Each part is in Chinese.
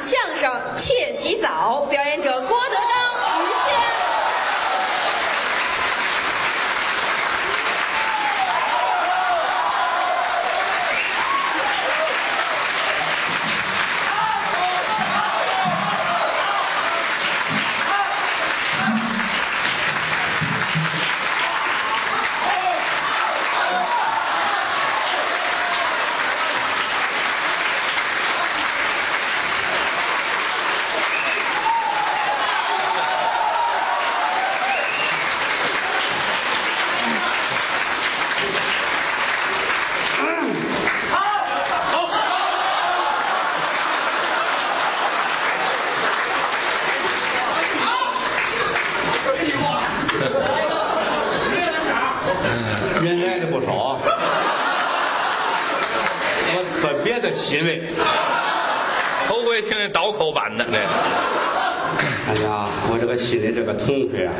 相声《窃洗澡》，表演者郭德纲、于谦。人来的不少，我特别的欣慰。头回听见倒口版的那个，哎呀，我这个心里这个痛快啊！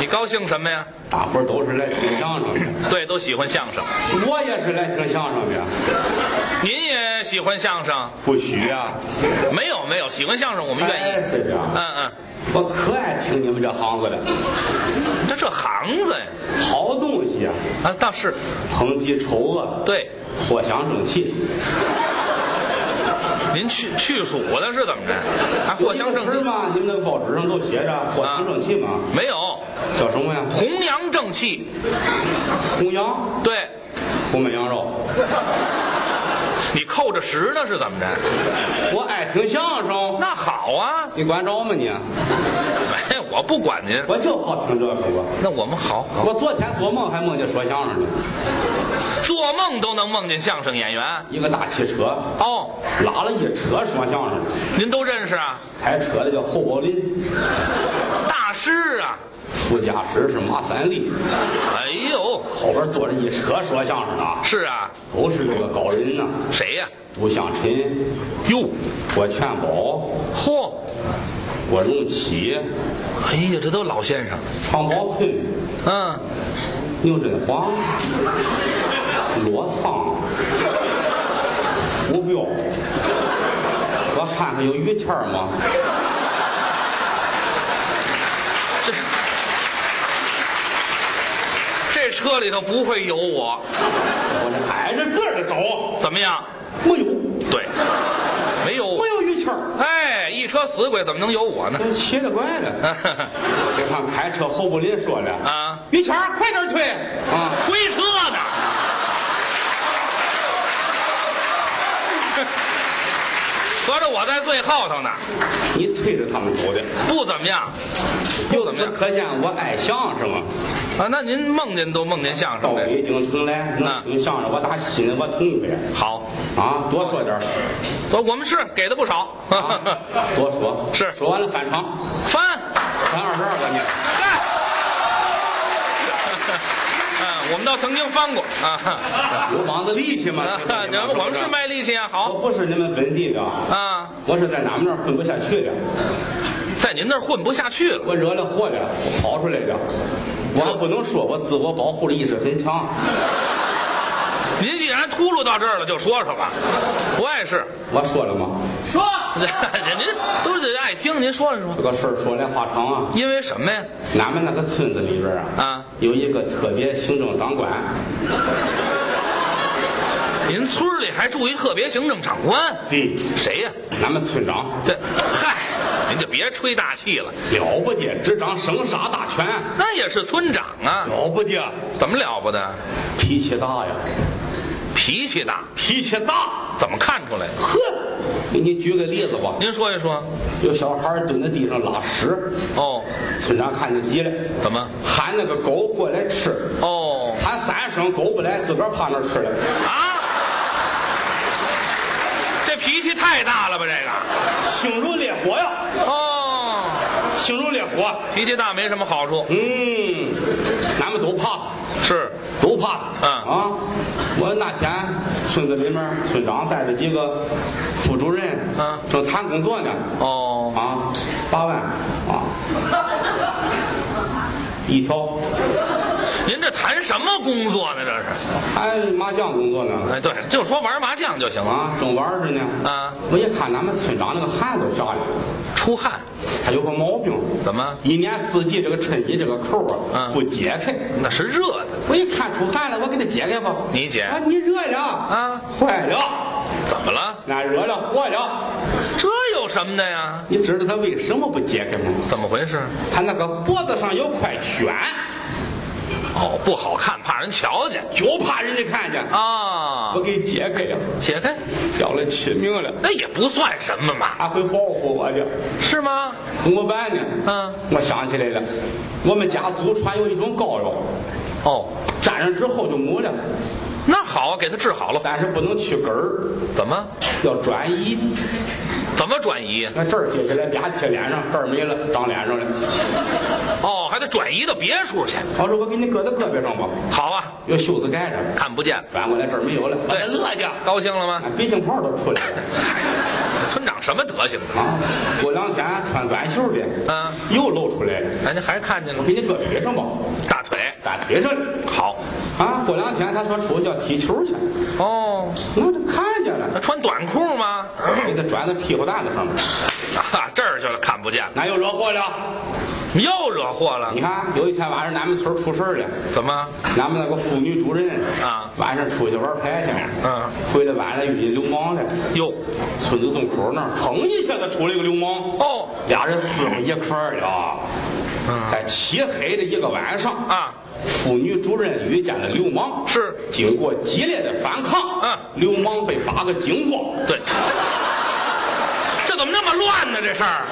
你高兴什么呀？大伙儿都是来听相声的，对，都喜欢相声。我也是来听相声的，您也喜欢相声？不许啊！没有没有，喜欢相声我们愿意。哎是这样嗯嗯，我可爱听你们这行子了，这这行子呀，好东西啊！啊倒是，抨击丑恶，对，藿香正气，您去去暑的是怎么着？啊，藿香正气是吗？你们那个报纸上都写着藿香正气吗？没有？叫什么呀？弘扬正气，弘扬，对，红焖羊肉。你扣着十呢是怎么着？我爱听相声，那好啊，你管着吗你？哎，我不管您。我就好听这个我。那我们好好我昨天做梦还梦见说相声呢，做梦都能梦见相声演员？一个大汽车。哦，拉了一车说相声。的，您都认识啊？开车的叫侯宝林，大师啊！副驾驶是马三立，哎呦，后边坐着一车说相声的，是啊，都是这个高人呐、谁呀、杜向臣、哟，郭全宝、嚯，郭荣启、哎呀，这都老先生。常宝坤、嗯，牛振华、罗桑、胡彪，我看看有于谦儿吗？这这车里头不会有我，我这挨着个的找，怎么样？没有，对，没有我。没有于谦儿。哎，一车死鬼怎么能有我呢？这奇了怪了！我看开车侯不林说的啊，于谦儿快点去啊！推车呢？合着我在最后头呢，你推着他们走的，不怎么样，不由怎么样可见我爱相声啊！啊。那您梦见都梦见相到声到，北京城来能听相声，我打心里我痛快好，啊！多说点儿我我们是给的不少，啊，多说是说完了返场，翻，翻二十二个呢。干。嗯，我们倒曾经翻过啊。有膀子力气嘛？你们我们是卖力气啊，好我不是你们本地的，啊，我是在俺们那儿混不下去的，在您那儿混不下去了。我惹了祸了，我跑出来的。我还不能说，我自我保护的意识很强。您既然秃噜到这儿了，就说说吧，不碍事。我说了吗？说，您都是爱听，您说了说这。个事儿说来话长啊。因为什么呀？俺们那个村子里边啊，啊，有一个特别行政长官，您村里还住一特别行政长官，对，谁呀？俺们村长这，嗨，您就别吹大气了，了不得，执掌生杀大权，那也是村长啊，了不得，怎么了不得？脾气大呀，脾气大，脾气大。怎么看出来的？呵，给你举个例子吧，您说一说。有小孩蹲在地上拉屎，哦，村长看见急了，怎么？喊那个狗过来吃，哦，喊三声狗不来，自个儿趴那儿吃了。啊，这脾气太大了吧？这个。星如烈火呀，哦，星如烈火。脾气大没什么好处。嗯，俺们都怕，是，都怕。嗯啊，我那天村子里面村长带着几个副主任，嗯正谈工作呢。哦，啊，八万啊，一条。您这谈什么工作呢？这是？哎，麻将工作呢？哎，对，就说玩麻将就行了。啊，正玩着呢。啊，我一看咱们村长那个汗都下来了，出汗，他有个毛病，怎么？一年四季这个衬衣这个扣啊，嗯不解开。那是热的。我一看出汗了，我给他解开吧。你解啊，你热了啊？坏了，怎么了？俺热了，坏了。这有什么的呀？你知道他为什么不解开吗？怎么回事？他那个脖子上有块癣，哦，不好看，怕人瞧见就怕人家看见。啊我。给解开呀，解开，要了亲命了。那也不算什么嘛，他会保护我的，是吗？怎么办呢？嗯，我想起来了，我们家祖传有一种膏药，哦，沾上之后就没了，那好，给他治好了。但是不能去根儿，怎么？要转移。怎么转移？那这儿接下来啪贴脸上，这儿没了，长脸上了。哦，还得转移到别处去。我说我给你搁到胳膊上吧，好啊，用袖子盖着，看不见，转过来这儿没有了，我对乐去，高兴了吗？俺鼻涕泡都出来了 村长什么德行啊？啊！过两天穿短袖的，嗯，又露出来了，那你还看见了我给你搁腿上吧，大腿。大腿上了。好，啊，过两天他说出去要踢球去，哦，我就看见了那，穿短裤吗？给他转到屁股蛋子上面，啊，这儿去了，看不见了，那又惹祸了。又惹祸了你。看，有一天晚上，俺们村出事儿了。怎么？俺们那个妇女主任啊晚上出去玩牌去，嗯，回来晚上遇见流氓了。哟，村子洞口那儿，噌一下子出来一个流氓，哦，俩人撕上一块儿了。嗯在漆黑的一个晚上，啊，妇女主任遇见了流氓，是经过激烈的反抗，嗯流氓被八个精光。对，这怎么那么乱呢？这事儿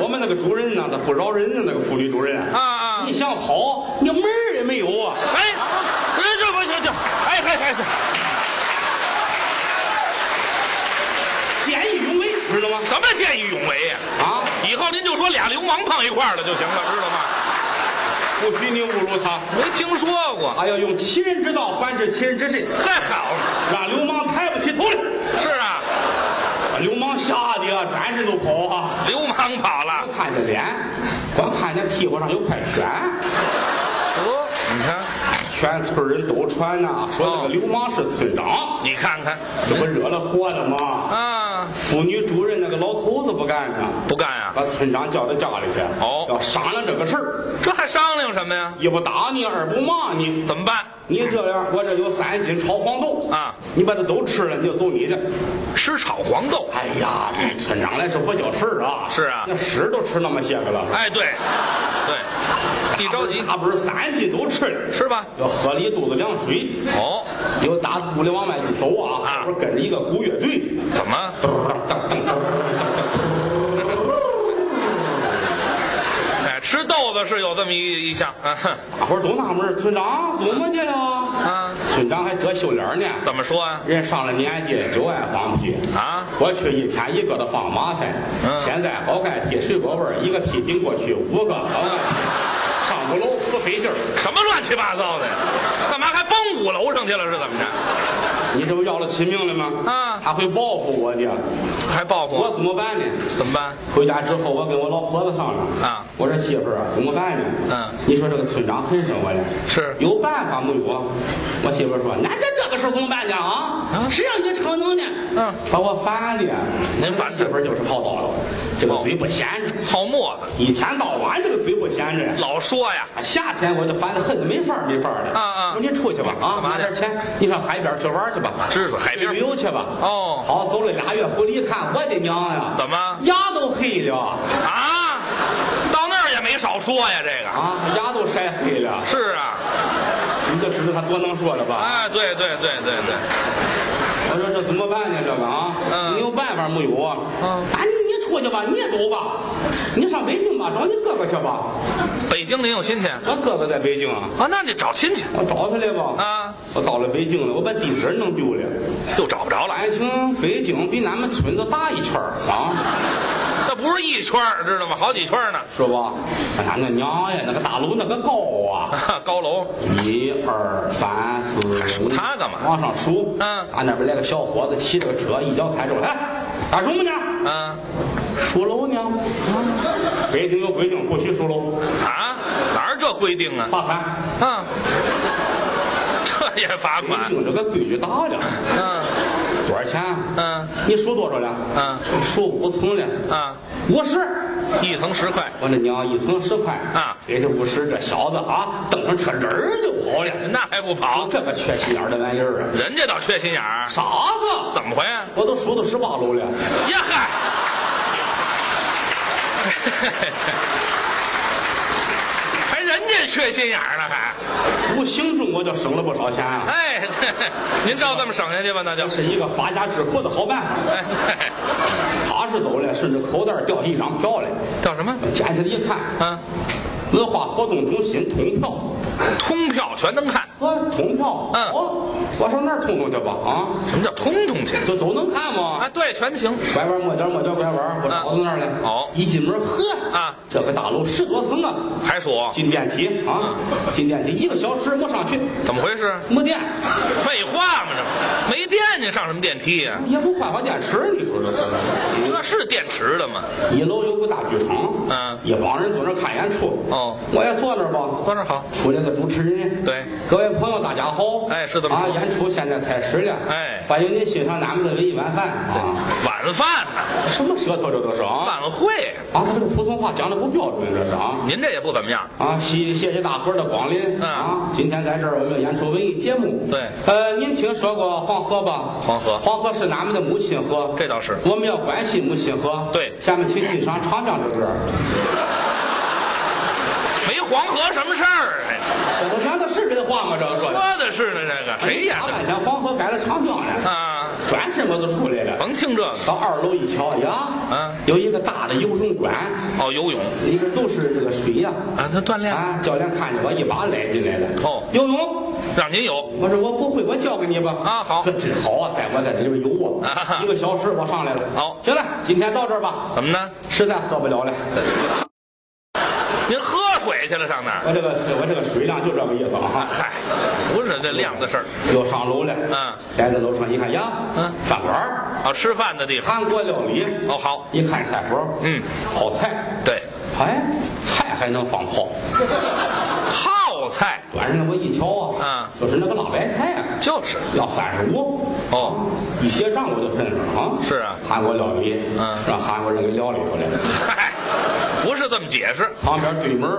我们那个主任呢，他不饶人呢，那个妇女主任啊啊你想跑，你门儿也没有啊！哎，哎，这不行行，哎哎哎，见义勇为，知道吗？什么见义勇为呀？啊，以后您就说俩流氓碰一块儿了就行了，知道吗？不许你侮辱他，没听说过。还要用其人之道还治其人之身，太好了，让流氓抬不起头来。是啊，把流氓吓得啊，转身就跑啊！流氓跑了。看见脸，光看见屁股上有块癣，哦，你看，全村人都传呐、说那个流氓是村长，你看看这不惹了祸了吗？啊，妇女主任那个老头子不干呢，不干呀、把村长叫到家里去，哦要商量这个事儿，这还商量什么呀？一不打你，二不骂你。怎么办？你这样，我这有三斤炒黄豆啊，你把它都吃了，你就走你的。吃炒黄豆。哎呀，对村长来这不叫事儿啊。是啊那屎都吃那么些个了。哎，对，对，一着急他不是三斤都吃了，是吧？要喝了一肚子凉水。哦，又打屋里往外一走啊，啊后边跟着一个鼓乐队，怎么？哎，吃豆子是有这么一一项，啊，大伙儿都纳闷，村长怎么的了？啊，村长还遮羞脸呢，怎么说啊？人上了年纪就爱放屁啊过去一天一个的放马赛，嗯现在好盖屁水果味儿，一个屁顶过去五个，好盖屁上五楼不费劲儿。什么乱七八糟的呀？干嘛还蹦五楼上去了？是怎么着？你这不要了亲命了吗？啊他会报复我的，还报复我我？怎么办呢？怎么办？回家之后，我跟我老婆子商量啊我说媳妇儿啊，怎么办呢？嗯你说这个村长恨上我了，是有办法没有啊？我媳妇儿说，那这这个事儿怎么办呢？啊，啊谁让你逞能呢？嗯，把我烦的。您烦媳妇儿就是好叨叨，这个嘴不闲着，好沫子，一天到晚这个嘴不闲着呀。老说呀。啊夏天我就烦得很，没法儿没法儿的。啊啊我说你出去吧，啊，干嘛拿点钱，你上海边去玩去吧。知道海边旅游去吧。哦好，走了俩月回来一看，我的娘呀！怎么牙都黑了啊，到那儿也没少说呀，这个啊，牙都晒黑了。是啊，你就知道他多能说了吧？哎，对对对对对，我说这怎么办呢？这个啊，嗯你有办法没有啊？嗯啊，你你出去吧，你也走吧，你上北京吧，找你哥哥去吧。北京您有亲戚我哥哥在北京啊，啊？那你找亲戚我找他来吧。啊，我到了北京了，我把地址弄丢了。又找不着了。爱情北京比咱们村子大一圈儿啊，那不是一圈儿知道吗？好几圈儿呢。是吧？俺那娘呀，那个大楼那个高啊！高楼一二三四，还数他干嘛往上数。嗯俺那边来个小伙子骑着个车，一脚踩着，哎，干什么呢？嗯数楼呢？啊北京有规定，不许数楼。啊，哪儿这规定啊？罚款。啊，这也罚你款？听这个规矩大了，嗯多少钱啊？嗯你数多少了？嗯数五层了，啊，五十。一层十块，我那娘一层十块啊给这五十，这小子啊，蹬上车人儿就跑了。那还不跑？这个缺心眼的玩意儿啊！人家倒缺心眼儿，傻子，怎么回？我都数到十八楼了。呀嗨！还人家缺心眼儿呢，还无形中我就省了不少钱啊！哎，您照这么省下去吧，那就这是一个发家致富的好办法。哎，嘿他是走了，顺着口袋掉一张票来，叫什么？捡起来一看，啊，文化活动中心通票，通票全能看。啊，通票，嗯哦，我上那儿通通去吧，啊，什么叫通通去？就都能看吗？啊，对，全行。拐弯抹角抹角拐弯，我找到那儿来。哦一进门，呵，啊，这个大楼十多层啊，还说进电梯啊，进电梯一个小时没上去，怎么回事？没电，废话嘛，这没电你上什么电梯呀、也不换换电池，你说这是？这是电池的吗？一楼有个大剧场，嗯一帮人坐那儿看演出。哦我也坐那儿吧。坐那儿好。出来个主持人，对各位朋友大家好。哎是这么啊，演出现在开始了。哎欢迎您欣赏咱们的文艺晚饭啊。晚饭呢？什么舌头这都是啊？晚会？啊，他这个普通话讲的不标准，这是啊。您这也不怎么样。啊，谢谢谢大伙儿的光临、嗯啊！今天在这儿我们演出文艺节目。对呃，您听说过黄河吧？黄河黄河是俺们的母亲河。这倒是我们要关心母亲河。对下面请欣赏长江之歌。没黄河什么事儿？哎，这都演的是这话吗？这个说的。说的是呢，这个谁演的？大半天黄河改了长江了，啊，转身我就出来了。甭听这个。到二楼一瞧呀，嗯有一个大的游泳馆，哦，游泳里边都是这个水呀。啊，他锻炼，啊，教练看见我一把拉进来了。哦游泳。让您游。我说我不会，我教给你吧。啊好这真好啊，带我在这里边游啊，啊一个小时我上来了。好行了，今天到这儿吧，怎么呢？实在喝不了了。水去了上哪儿？我这个我这个水量就这个意思啊。嗨，不是这量的事儿。又上楼了。嗯，来到楼上一看呀，嗯饭馆儿哦，吃饭的地方。韩国料理。哦，好。一看菜谱，嗯，泡菜。对，哎，菜还能放泡。泡菜晚上来我一瞧啊，嗯就是那个辣白菜啊，就是。要三十五。哦，一结账我就认识了啊。是啊韩国料理，嗯让韩国人给撂里头来了。嗨，不是这么解释。旁边对门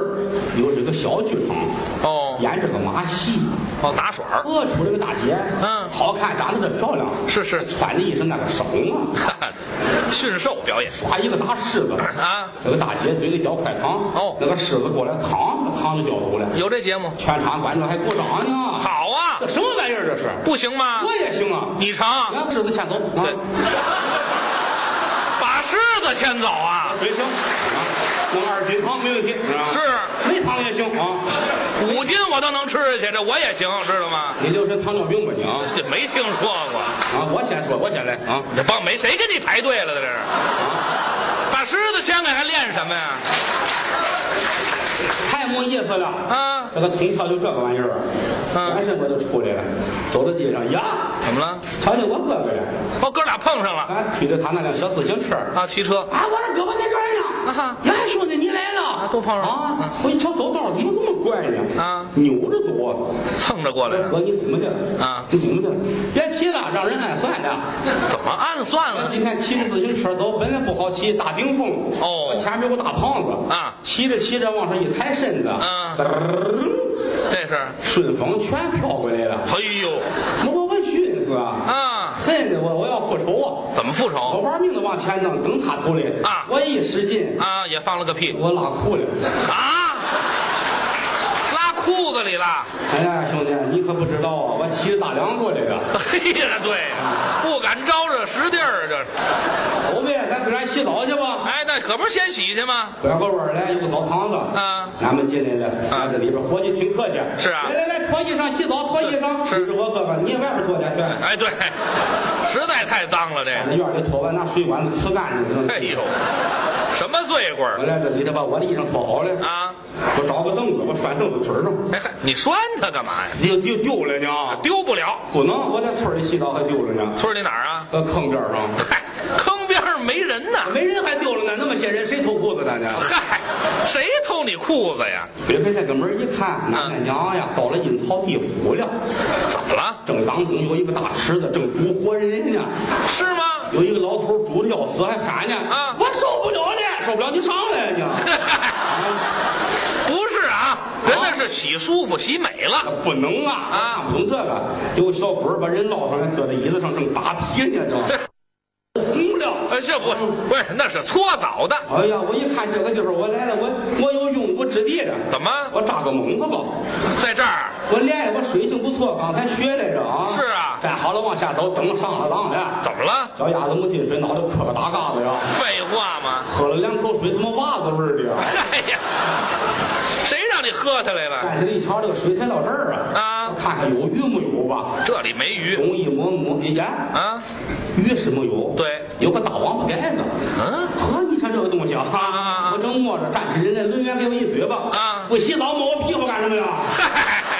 有这个小剧场，哦演这个马戏。哦，打耍儿。呃，出来个大姐，嗯好看，长得真漂亮，是是穿的一身那个裳啊，驯兽表演耍一个大狮子啊，那个大姐嘴里嚼块糖，哦那个狮子过来糖，糖就掉走了，有这节目？全场观众还鼓掌呢。，好啊这，什么玩意儿这是？不行吗？我也行啊，你成，让狮子先走啊对，牵走啊？水行啊，弄二斤糖没问题，是吧？是没糖也行啊。五斤我都能吃下去，这我也行，知道吗？你就说糖尿病吧你啊！这没听说过，啊，我先说，我先来啊。这帮没谁跟你排队了，这是？啊把狮子牵开还练什么呀？太没意思了啊这个通票就这个玩意儿，嗯转身我就出来了，走到街上呀，怎么了？瞧见我哥哥了，哦，哥俩碰上了啊，推着他那辆小自行车，啊，骑车。啊，我这胳膊在这儿呢。啊哈呀，兄弟你来了，啊都碰上了啊嗯！我一瞧走道怎么这么怪呢？啊扭着走啊！蹭着过来的，哥，你怎么的？啊你怎么的？让人暗算的。怎么暗算了？我今天骑着自行车走，本来不好骑，大顶风。哦前面有个大胖子啊骑着骑着往上一抬身子，啊这是？顺风全飘过来了。哎呦我我我寻思啊，啊！恨的我我要复仇啊！怎么复仇我仇玩命的往前弄，蹬他头来啊我一使劲，啊？也放了个屁我拉裤了。啊？拉裤子里了？哎呀，兄弟，你可不知道啊，我骑着大梁过来的。嘿呀，对，不敢招惹实地儿，这是。走呗，咱自然洗澡去吧。哎，那可不是先洗去吗？拐个弯来有个澡堂子，啊俺们进来了，啊，这里边伙计挺客气。是啊来来来，脱衣裳洗澡，脱衣裳。是是我哥哥，你也外边脱去去。哎，对，实在太脏了，这院里脱完，拿水管子呲干净。个。哎呦，什么罪过我来这里头把我的衣裳脱好了，啊？我找个凳子，我拴凳子腿上，哎，你拴它干嘛呀？丢丢丢了呢。丢不了。不能，我在村里洗澡还丢了呢。村里哪儿啊？搁坑边上，嗨，坑边上没人呢。没人还丢了呢，那么些人谁偷裤子的呢？嗨，谁偷你裤子呀？别开那个门一看，奶奶娘呀，到了阴曹地府了。怎么了？正当中有一个大池子，正煮活人呢。是吗？有一个老头煮的要死，还喊呢。啊我受不了了，受不了，你上来呀你。不是啊，人那是洗舒服、洗美了。不能啊！啊看不能这个，有个小鬼儿把人捞上来，搁在椅子上，正打屁呢，这红了。哎，这不不是，那是搓澡的。哎呀，我一看这个地方，我来了，我我有用武之地了。怎么我扎个猛子吧。在这儿？我练的我水性不错，刚才学来着啊。是啊站好了往下走，等上了当了。怎么了？脚丫子没进水，脑袋磕个大嘎子呀。废话嘛？喝了两口水，怎么袜子味儿的呀？哎呀，谁让你喝下来了？站起来一瞧，这个水才到这儿啊！啊我看看有鱼没有吧？这里没鱼东一摸摸，一眼啊？鱼是没有。对，有个大王八盖子。嗯，这个东西啊！我正摸着，站起人来，抡圆给我一嘴巴。啊不洗澡摸我屁股干什么呀？嗨，